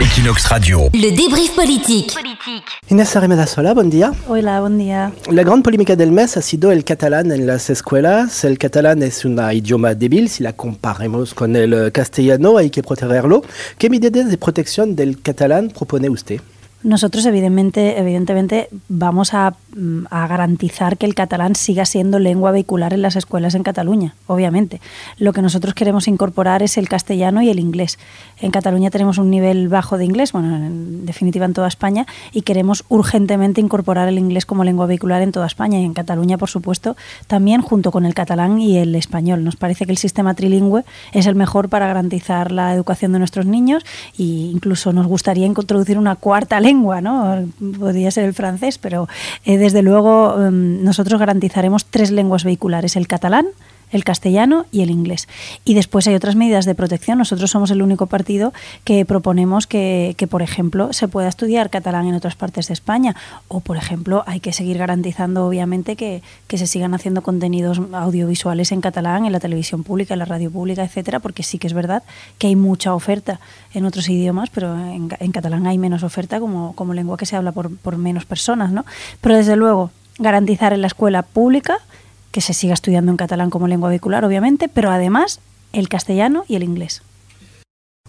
Equinox Radio. Le débrief politique. Inés Arrimedasola, buen día. Hola, buen día. La gran polémica del mes ha sido el catalán en las escuelas. El catalán es un idioma débil. Si la comparemos con el castellano, hay que protegerlo. ¿Qué medidas de protección del catalán propone usted? Nosotros, evidentemente, evidentemente vamos a, mm, a, garantizar que el catalán siga siendo lengua vehicular en las escuelas en Cataluña, obviamente. Lo que nosotros queremos incorporar es el castellano y el inglés. En Cataluña tenemos un nivel bajo de inglés, bueno, en definitiva en toda España, y queremos urgentemente incorporar el inglés como lengua vehicular en toda España y en Cataluña, por supuesto, también junto con el catalán y el español. Nos parece que el sistema trilingüe es el mejor para garantizar la educación de nuestros niños e incluso nos gustaría introducir una cuarta lengua lengua, ¿no? Podría ser el francés, pero eh, desde luego eh, nosotros garantizaremos tres lenguas vehiculares, el catalán, el castellano y el inglés. Y después hay otras medidas de protección. Nosotros somos el único partido que proponemos que, que, por ejemplo, se pueda estudiar catalán en otras partes de España. O, por ejemplo, hay que seguir garantizando, obviamente, que, que se sigan haciendo contenidos audiovisuales en catalán en la televisión pública, en la radio pública, etcétera, porque sí que es verdad que hay mucha oferta en otros idiomas, pero en, en catalán hay menos oferta como, como lengua que se habla por, por menos personas, ¿no? Pero desde luego, garantizar en la escuela pública que se siga estudiando en catalán como lengua vehicular, obviamente, pero además el castellano y el inglés.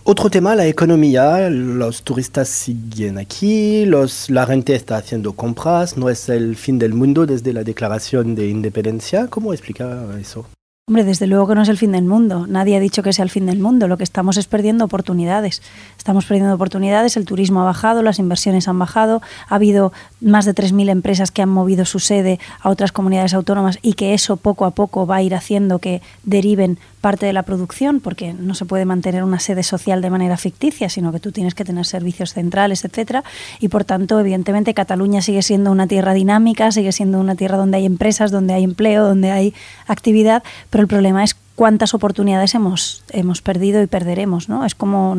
Otro tema, la economía. Los turistas siguen aquí, los, la gente está haciendo compras, no es el fin del mundo desde la declaración de independencia. ¿Cómo explica eso? Hombre, desde luego que no es el fin del mundo. Nadie ha dicho que sea el fin del mundo. Lo que estamos es perdiendo oportunidades. Estamos perdiendo oportunidades. El turismo ha bajado, las inversiones han bajado. Ha habido más de 3.000 empresas que han movido su sede a otras comunidades autónomas y que eso poco a poco va a ir haciendo que deriven parte de la producción, porque no se puede mantener una sede social de manera ficticia, sino que tú tienes que tener servicios centrales, etcétera. Y por tanto, evidentemente, Cataluña sigue siendo una tierra dinámica, sigue siendo una tierra donde hay empresas, donde hay empleo, donde hay actividad, pero el problema es cuántas oportunidades hemos, hemos perdido y perderemos, ¿no? Es como,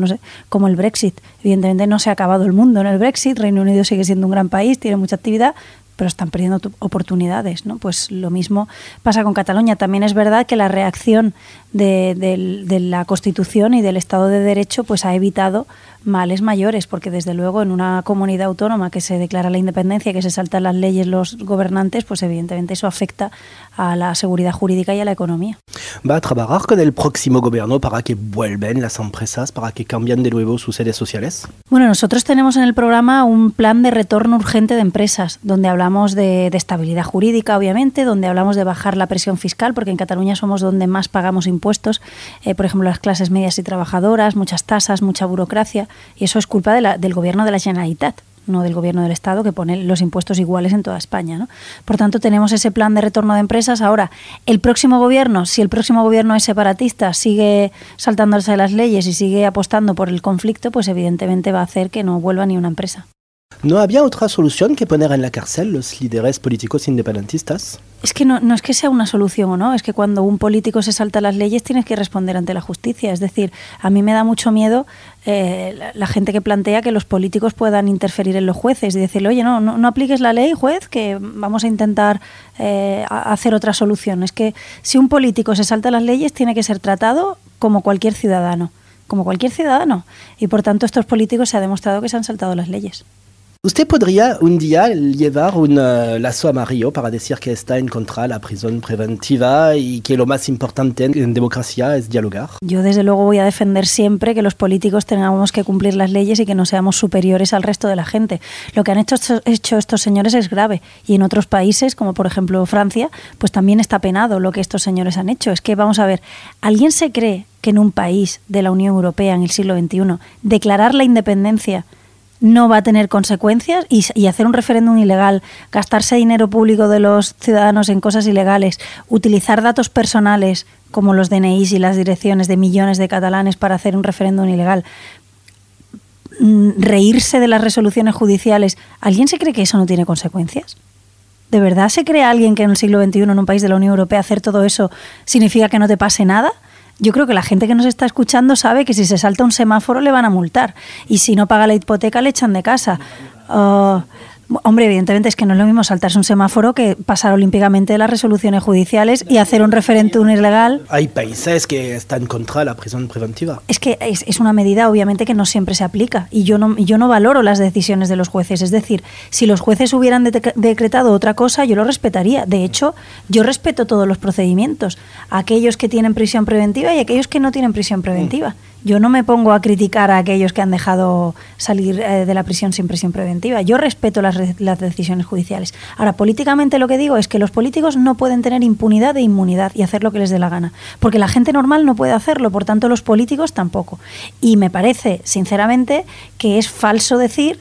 como el Brexit. Evidentemente no se ha acabado el mundo en el Brexit, Reino Unido sigue siendo un gran país, tiene mucha actividad, pero están perdiendo oportunidades. ¿no? Pues lo mismo pasa con Cataluña. También es verdad que la reacción de, de, de, la Constitución y del Estado de Derecho pues ha evitado males mayores, porque desde luego en una comunidad autónoma que se declara la independencia, que se saltan las leyes los gobernantes, pues evidentemente eso afecta a la seguridad jurídica y a la economía. ¿Va a trabajar con el próximo gobierno para que vuelvan las empresas, para que cambien de nuevo sus sedes sociales? Bueno, nosotros tenemos en el programa un plan de retorno urgente de empresas, donde hablamos de, de estabilidad jurídica, obviamente, donde hablamos de bajar la presión fiscal, porque en Cataluña somos donde más pagamos impuestos, eh, por ejemplo, las clases medias y trabajadoras, muchas tasas, mucha burocracia, y eso es culpa de la, del gobierno de la Generalitat no del gobierno del Estado, que pone los impuestos iguales en toda España. ¿no? Por tanto, tenemos ese plan de retorno de empresas. Ahora, el próximo gobierno, si el próximo gobierno es separatista, sigue saltándose las leyes y sigue apostando por el conflicto, pues evidentemente va a hacer que no vuelva ni una empresa. ¿No había otra solución que poner en la cárcel los líderes políticos independentistas? Es que no, no, es que sea una solución o no, es que cuando un político se salta las leyes tienes que responder ante la justicia. Es decir, a mí me da mucho miedo eh, la, gente que plantea que los políticos puedan interferir en los jueces y decirle, oye, no, no, no apliques la ley, juez, que vamos a intentar eh, hacer otra solución. Es que si un político se salta las leyes tiene que ser tratado como cualquier ciudadano, como cualquier ciudadano. Y por tanto estos políticos se ha demostrado que se han saltado las leyes. ¿Usted podría un día llevar un uh, lazo amarillo para decir que está en contra de la prisión preventiva y que lo más importante en democracia es dialogar? Yo desde luego voy a defender siempre que los políticos tengamos que cumplir las leyes y que no seamos superiores al resto de la gente. Lo que han hecho, hecho estos señores es grave y en otros países, como por ejemplo Francia, pues también está penado lo que estos señores han hecho. Es que vamos a ver, ¿alguien se cree que en un país de la Unión Europea en el siglo XXI declarar la independencia no va a tener consecuencias y, hacer un referéndum ilegal, gastarse dinero público de los ciudadanos en cosas ilegales, utilizar datos personales como los DNIs y las direcciones de millones de catalanes para hacer un referéndum ilegal, reírse de las resoluciones judiciales, ¿alguien se cree que eso no tiene consecuencias? ¿De verdad se cree alguien que en el siglo XXI en un país de la Unión Europea hacer todo eso significa que no te pase nada? Yo creo que la gente que nos está escuchando sabe que si se salta un semáforo le van a multar y si no paga la hipoteca le echan de casa. Uh, Hombre, evidentemente es que no es lo mismo saltarse un semáforo que pasar olímpicamente las resoluciones judiciales y hacer un referéndum ilegal. Hay países que están contra la prisión preventiva. Es que es, es, una medida obviamente que no siempre se aplica y yo no, yo no valoro las decisiones de los jueces. Es decir, si los jueces hubieran de decretado otra cosa, yo lo respetaría. De hecho, yo respeto todos los procedimientos, aquellos que tienen prisión preventiva y aquellos que no tienen prisión preventiva. Yo no me pongo a criticar a aquellos que han dejado salir eh, de la prisión sin prisión preventiva. Yo respeto las, las, decisiones judiciales. Ahora, políticamente lo que digo es que los políticos no pueden tener impunidad e inmunidad y hacer lo que les dé la gana. Porque la gente normal no puede hacerlo, por tanto los políticos tampoco. Y me parece, sinceramente, que es falso decir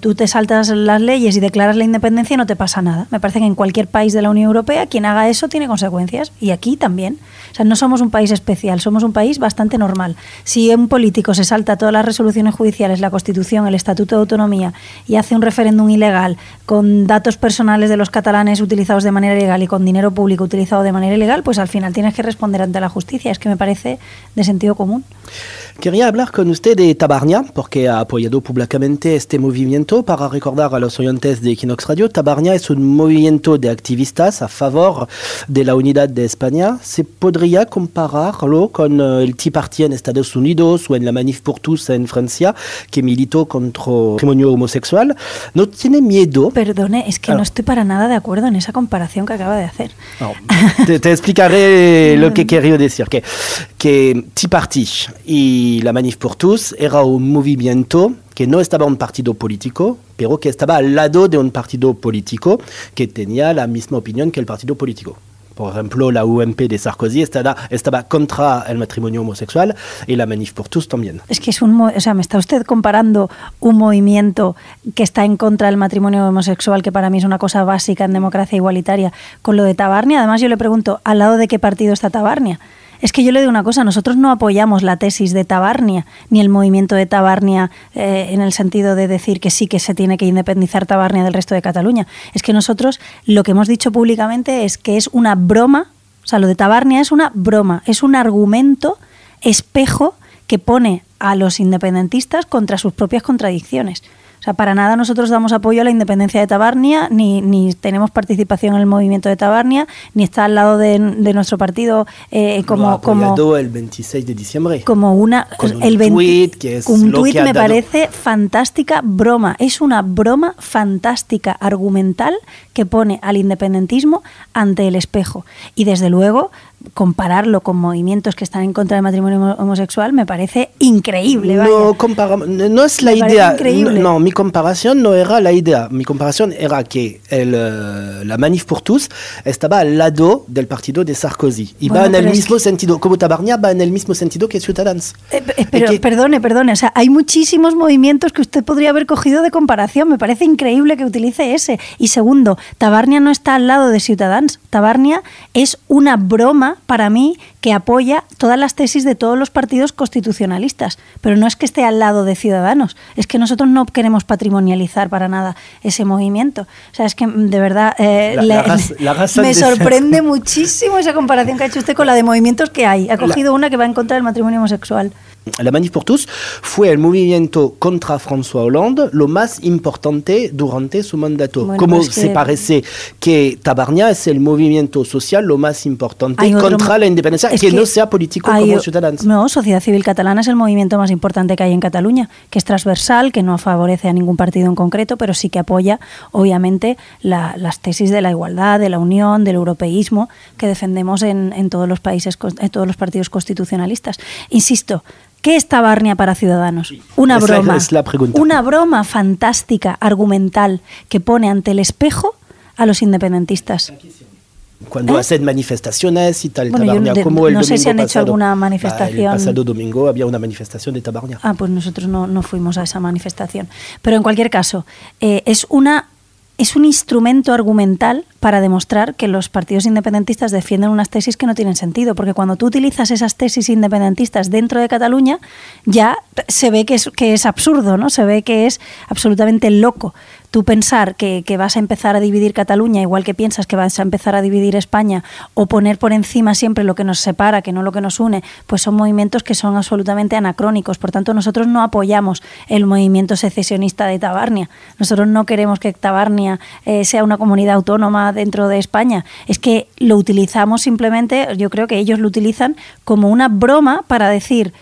tú te saltas las leyes y declaras la independencia no te pasa nada. Me parece que en cualquier país de la Unión Europea quien haga eso tiene consecuencias y aquí también. O sea, no somos un país especial, somos un país bastante normal. Si un político se salta todas las resoluciones judiciales, la Constitución, el Estatuto de Autonomía y hace un referéndum ilegal con datos personales de los catalanes utilizados de manera ilegal y con dinero público utilizado de manera ilegal, pues al final tienes que responder ante la justicia. Es que me parece de sentido común. Quería hablar con usted de Tabarnia, porque ha apoyado públicamente este movimiento. Para recordar a los oyentes de Equinox Radio, Tabarnia es un movimiento de activistas a favor de la unidad de España. ¿Se podría compararlo con eh, el Tea Party en Estados Unidos o en la Manif pour tous en Francia, que militó contra el matrimonio homosexual? ¿No tiene miedo? Perdone, es que no estoy para nada de acuerdo en esa comparación que acaba de hacer. te, te, explicaré lo que quería decir. Que, que Tea Party y la Manif pour tous era un movimiento que no estaba un partido político, pero que estaba al lado de un partido político que tenía la misma opinión que el partido político. Por ejemplo, la UMP de Sarkozy estaba, estaba contra el matrimonio homosexual y la Manif pour tous también. Es que es un, o sea, me está usted comparando un movimiento que está en contra del matrimonio homosexual, que para mí es una cosa básica en democracia igualitaria, con lo de Tabarnia. Además, yo le pregunto, ¿al lado de qué partido está Tabarnia? Es que yo le digo una cosa, nosotros no apoyamos la tesis de Tabarnia, ni el movimiento de Tabarnia eh, en el sentido de decir que sí que se tiene que independizar Tabarnia del resto de Cataluña. Es que nosotros lo que hemos dicho públicamente es que es una broma, o sea, lo de Tabarnia es una broma, es un argumento espejo que pone a los independentistas contra sus propias contradicciones. O sea, para nada nosotros damos apoyo a la independencia de Tabarnia, ni, ni tenemos participación en el movimiento de Tabarnia, ni está al lado de, de nuestro partido eh, como, como el 26 de diciembre. Como una Con el un 20 tweet que es un ha me dado- parece fantástica broma. Es una broma fantástica argumental que pone al independentismo ante el espejo. Y desde luego compararlo con movimientos que están en contra del matrimonio homo- homosexual me parece increíble. vaya. No, no es la Me idea. increíble. No, mi comparación no era la idea. Mi comparación era que el, eh, la Manif pour tous estaba al lado del partido de Sarkozy. Y Bueno, va en el mismo que- sentido, como Tabarnia va en el mismo sentido que Ciudadanos. Eh, eh, pero, que- perdone, perdone, o sea, hay muchísimos movimientos que usted podría haber cogido de comparación. Me parece increíble que utilice ese. Y segundo, Tabarnia no está al lado de Ciutadans. Tabarnia es una broma para mí que apoya todas las tesis de todos los partidos constitucionalistas. Pero no es que esté al lado de Ciudadanos, es que nosotros no queremos patrimonializar para nada ese movimiento. O sea, es que de verdad eh, La- le- la raz- la razón me sorprende muchísimo esa comparación que ha hecho usted con la de movimientos que hay. Ha cogido una que va en contra del matrimonio homosexual. La Manif pour tous fue el movimiento contra François Hollande lo más importante durante su mandato. Bueno, como se que- parece que Tabarnia es el movimiento social lo más importante contra la independencia, es que, no sea político hay como o- Ciudadanos. No, Sociedad Civil Catalana es el movimiento más importante que hay en Cataluña, que es transversal, que no favorece a ningún partido en concreto, pero sí que apoya, obviamente, la- las tesis de la igualdad, de la unión, del europeísmo que defendemos en, en todos los países, en todos los partidos constitucionalistas. Insisto. ¿Qué es Tabarnia para Ciudadanos? Una broma. es la pregunta. Una broma fantástica, argumental, que pone ante el espejo a los independentistas. Cuando ¿Eh? hacen manifestaciones y tal, Bueno, Tabarnia, de- como el no sé si han hecho alguna Ah, manifestación. El pasado domingo había una manifestación de Tabarnia. Ah, pues nosotros no, no fuimos a esa manifestación. Pero en cualquier caso, eh, es una es un instrumento argumental para demostrar que los partidos independentistas defienden unas tesis que no tienen sentido, porque cuando tú utilizas esas tesis independentistas dentro de Cataluña, ya se ve que es, que es absurdo, ¿no? Se ve que es absolutamente loco tú pensar que, vas a empezar a dividir Cataluña, igual que piensas que vas a empezar a dividir España, o poner por encima siempre lo que nos separa, que no lo que nos une, pues son movimientos que son absolutamente anacrónicos. Por tanto, nosotros no apoyamos el movimiento secesionista de Tabarnia. Nosotros no queremos que Tabarnia eh, sea una comunidad autónoma dentro de España. Es que lo utilizamos simplemente, yo creo que ellos lo utilizan como una broma para decir,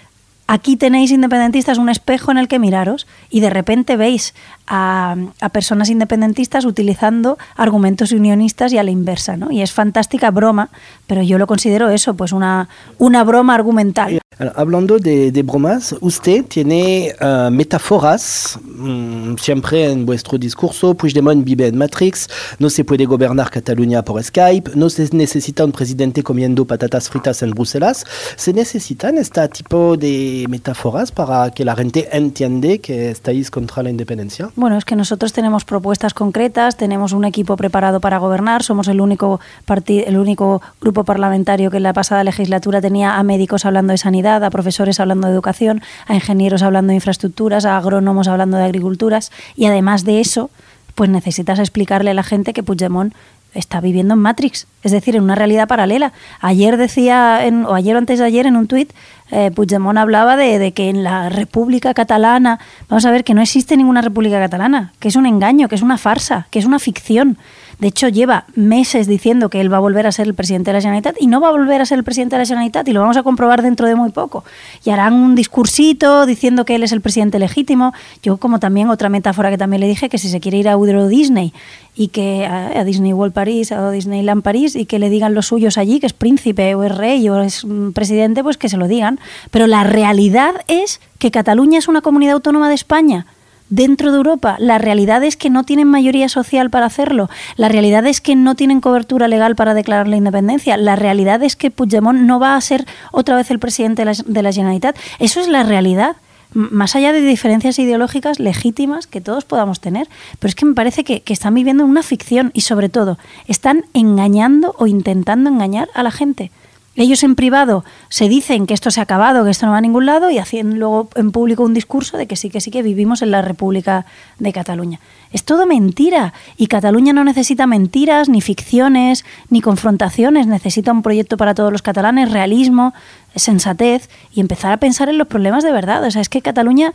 aquí tenéis independentistas un espejo en el que miraros y de repente veis a, personas independentistas utilizando argumentos unionistas y a la inversa, ¿no? Y es fantástica broma, pero yo lo considero eso, pues una, una broma argumental. Hablando de, bromas, usted tiene uh, metáforas mm, siempre en vuestro discurso. Puigdemont vive en Matrix, no se puede gobernar Cataluña por Skype, no se necesita un presidente comiendo patatas fritas en Bruselas. ¿Se necesitan este tipo de metáforas para que la gente entienda que estáis contra la independencia? Bueno, es que nosotros tenemos propuestas concretas, tenemos un equipo preparado para gobernar, somos el único, el único grupo parlamentario que en la pasada legislatura tenía a médicos hablando de sanidad, a profesores hablando de educación, a ingenieros hablando de infraestructuras, a agrónomos hablando de agriculturas y además de eso, pues necesitas explicarle a la gente que Puigdemont está viviendo en Matrix, es decir, en una realidad paralela. Ayer decía, en, o ayer o antes de ayer, en un tuit, eh, Puigdemont hablaba de, de, que en la República Catalana, vamos a ver que no existe ninguna República Catalana, que es un engaño, que es una farsa, que es una ficción. De hecho, lleva meses diciendo que él va a volver a ser el presidente de la Generalitat y no va a volver a ser el presidente de la Generalitat y lo vamos a comprobar dentro de muy poco. Y harán un discursito diciendo que él es el presidente legítimo. Yo, como también otra metáfora que también le dije, que si se quiere ir a Euro Disney y que a, Disney World París o Disneyland París y que le digan los suyos allí, que es príncipe o es rey o es presidente, pues que se lo digan. Pero la realidad es que Cataluña es una comunidad autónoma de España dentro de Europa. La realidad es que no tienen mayoría social para hacerlo. La realidad es que no tienen cobertura legal para declarar la independencia. La realidad es que Puigdemont no va a ser otra vez el presidente de la, Generalitat. Eso es la realidad más allá de diferencias ideológicas legítimas que todos podamos tener, pero es que me parece que, que, están viviendo una ficción y sobre todo están engañando o intentando engañar a la gente. Ellos en privado se dicen que esto se ha acabado, que esto no va a ningún lado y hacen luego en público un discurso de que sí, que sí, que vivimos en la República de Cataluña. Es todo mentira y Cataluña no necesita mentiras, ni ficciones, ni confrontaciones, necesita un proyecto para todos los catalanes, realismo, sensatez y empezar a pensar en los problemas de verdad. O sea, es que Cataluña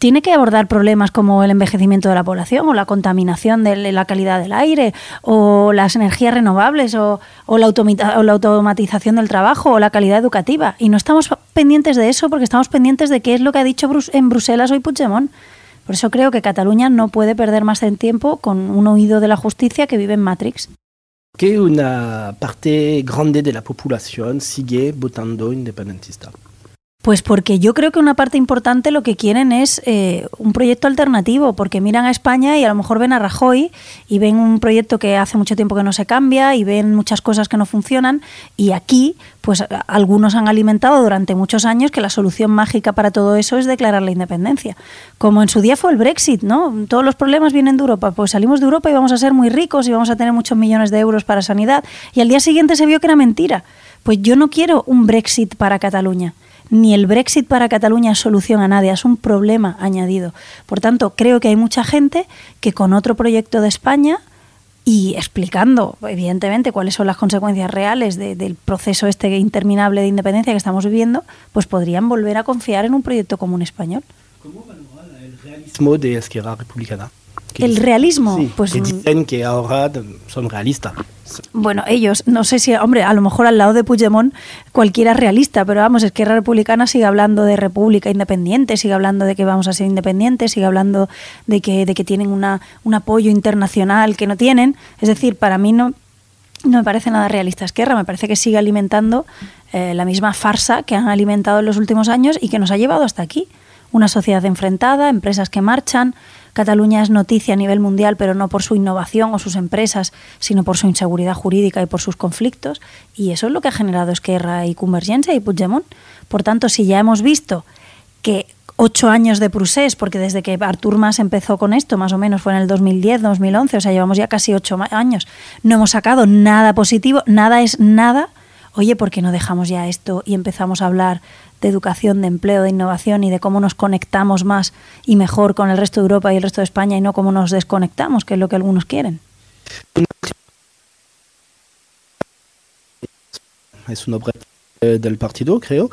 tiene que abordar problemas como el envejecimiento de la población o la contaminación de la calidad del aire o las energías renovables o, la, automatización del trabajo o la calidad educativa. Y no estamos pendientes de eso porque estamos pendientes de qué es lo que ha dicho en Bruselas hoy Puigdemont. Por eso creo que Cataluña no puede perder más tiempo con un oído de la justicia que vive en Matrix. Que una parte grande de la población sigue votando independentista. Pues porque yo creo que una parte importante lo que quieren es eh, un proyecto alternativo, porque miran a España y a lo mejor ven a Rajoy y ven un proyecto que hace mucho tiempo que no se cambia y ven muchas cosas que no funcionan y aquí pues algunos han alimentado durante muchos años que la solución mágica para todo eso es declarar la independencia. Como en su día fue el Brexit, ¿no? Todos los problemas vienen de Europa, pues salimos de Europa y vamos a ser muy ricos y vamos a tener muchos millones de euros para sanidad y al día siguiente se vio que era mentira. Pues yo no quiero un Brexit para Cataluña ni el Brexit para Cataluña es solución a nadie, es un problema añadido. Por tanto, creo que hay mucha gente que con otro proyecto de España y explicando, evidentemente, cuáles son las consecuencias reales del proceso este interminable de independencia que estamos viviendo, pues podrían volver a confiar en un proyecto común español. ¿Cómo el realismo de Republicana? El realismo, pues que dicen que ahora son realistas. Bueno, ellos, no sé si, hombre, a lo mejor al lado de Puigdemont cualquiera es realista, pero vamos, es que la Republicana sigue hablando de república independiente, sigue hablando de que vamos a ser independientes, sigue hablando de que, de que tienen una, un apoyo internacional que no tienen. Es decir, para mí no, no me parece nada realista Esquerra, me parece que sigue alimentando eh, la misma farsa que han alimentado en los últimos años y que nos ha llevado hasta aquí. Una sociedad enfrentada, empresas que marchan, Cataluña es noticia a nivel mundial, pero no por su innovación o sus empresas, sino por su inseguridad jurídica y por sus conflictos. Y eso es lo que ha generado Esquerra y Convergencia y Puigdemont. Por tanto, si ya hemos visto que ocho años de procés, porque desde que Artur Mas empezó con esto, más o menos fue en el 2010, 2011, o sea, llevamos ya casi ocho años, no hemos sacado nada positivo, nada es nada. Oye, ¿por qué no dejamos ya esto y empezamos a hablar de educación, de empleo, de innovación y de cómo nos conectamos más y mejor con el resto de Europa y el resto de España y no cómo nos desconectamos, que es lo que algunos quieren? Es una Eh, del partido, creo.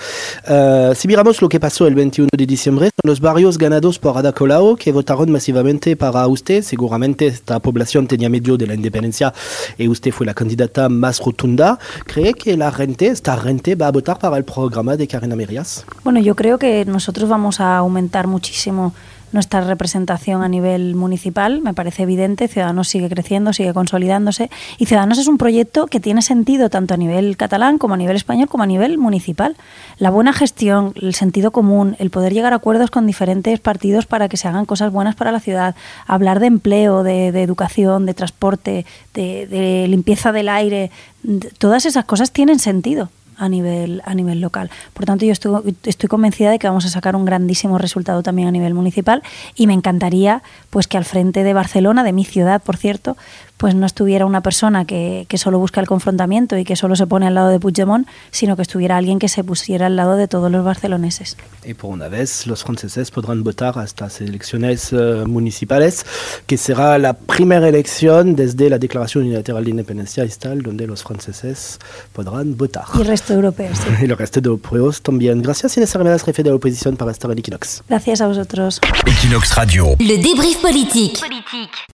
Uh, si miramos lo que pasó el 21 de diciembre, son los barrios ganados por Ada Colau que votaron masivamente para usted. Seguramente esta población tenía medio de la independencia y usted fue la candidata más rotunda. ¿Cree que la gente, esta gente, va a votar para el programa de Karina Merias? Bueno, yo creo que nosotros vamos a aumentar muchísimo nuestra representación a nivel municipal, me parece evidente, Ciudadanos sigue creciendo, sigue consolidándose y Ciudadanos es un proyecto que tiene sentido tanto a nivel catalán como a nivel español como a nivel municipal. La buena gestión, el sentido común, el poder llegar a acuerdos con diferentes partidos para que se hagan cosas buenas para la ciudad, hablar de empleo, de, educación, de transporte, de limpieza del aire, todas esas cosas tienen sentido a nivel, a nivel local. Por tanto, yo estoy, estoy convencida de que vamos a sacar un grandísimo resultado también a nivel municipal y me encantaría pues que al frente de Barcelona, de mi ciudad, por cierto, pues no estuviera una persona que, que, solo busca el confrontamiento y que solo se pone al lado de Puigdemont, sino que estuviera alguien que se pusiera al lado de todos los barceloneses. Y por una vez los franceses podrán votar a estas elecciones uh, municipales, que será la primera elección desde la Declaración Unilateral de Independencia Estatal, donde los franceses podrán votar. Y resto de europeos. Sí. y el resto de europeos también. Gracias, Inés Armedas, jefe de la oposición, para estar en Equinox. Gracias a vosotros. Equinox Radio. Le débrief politique. politique.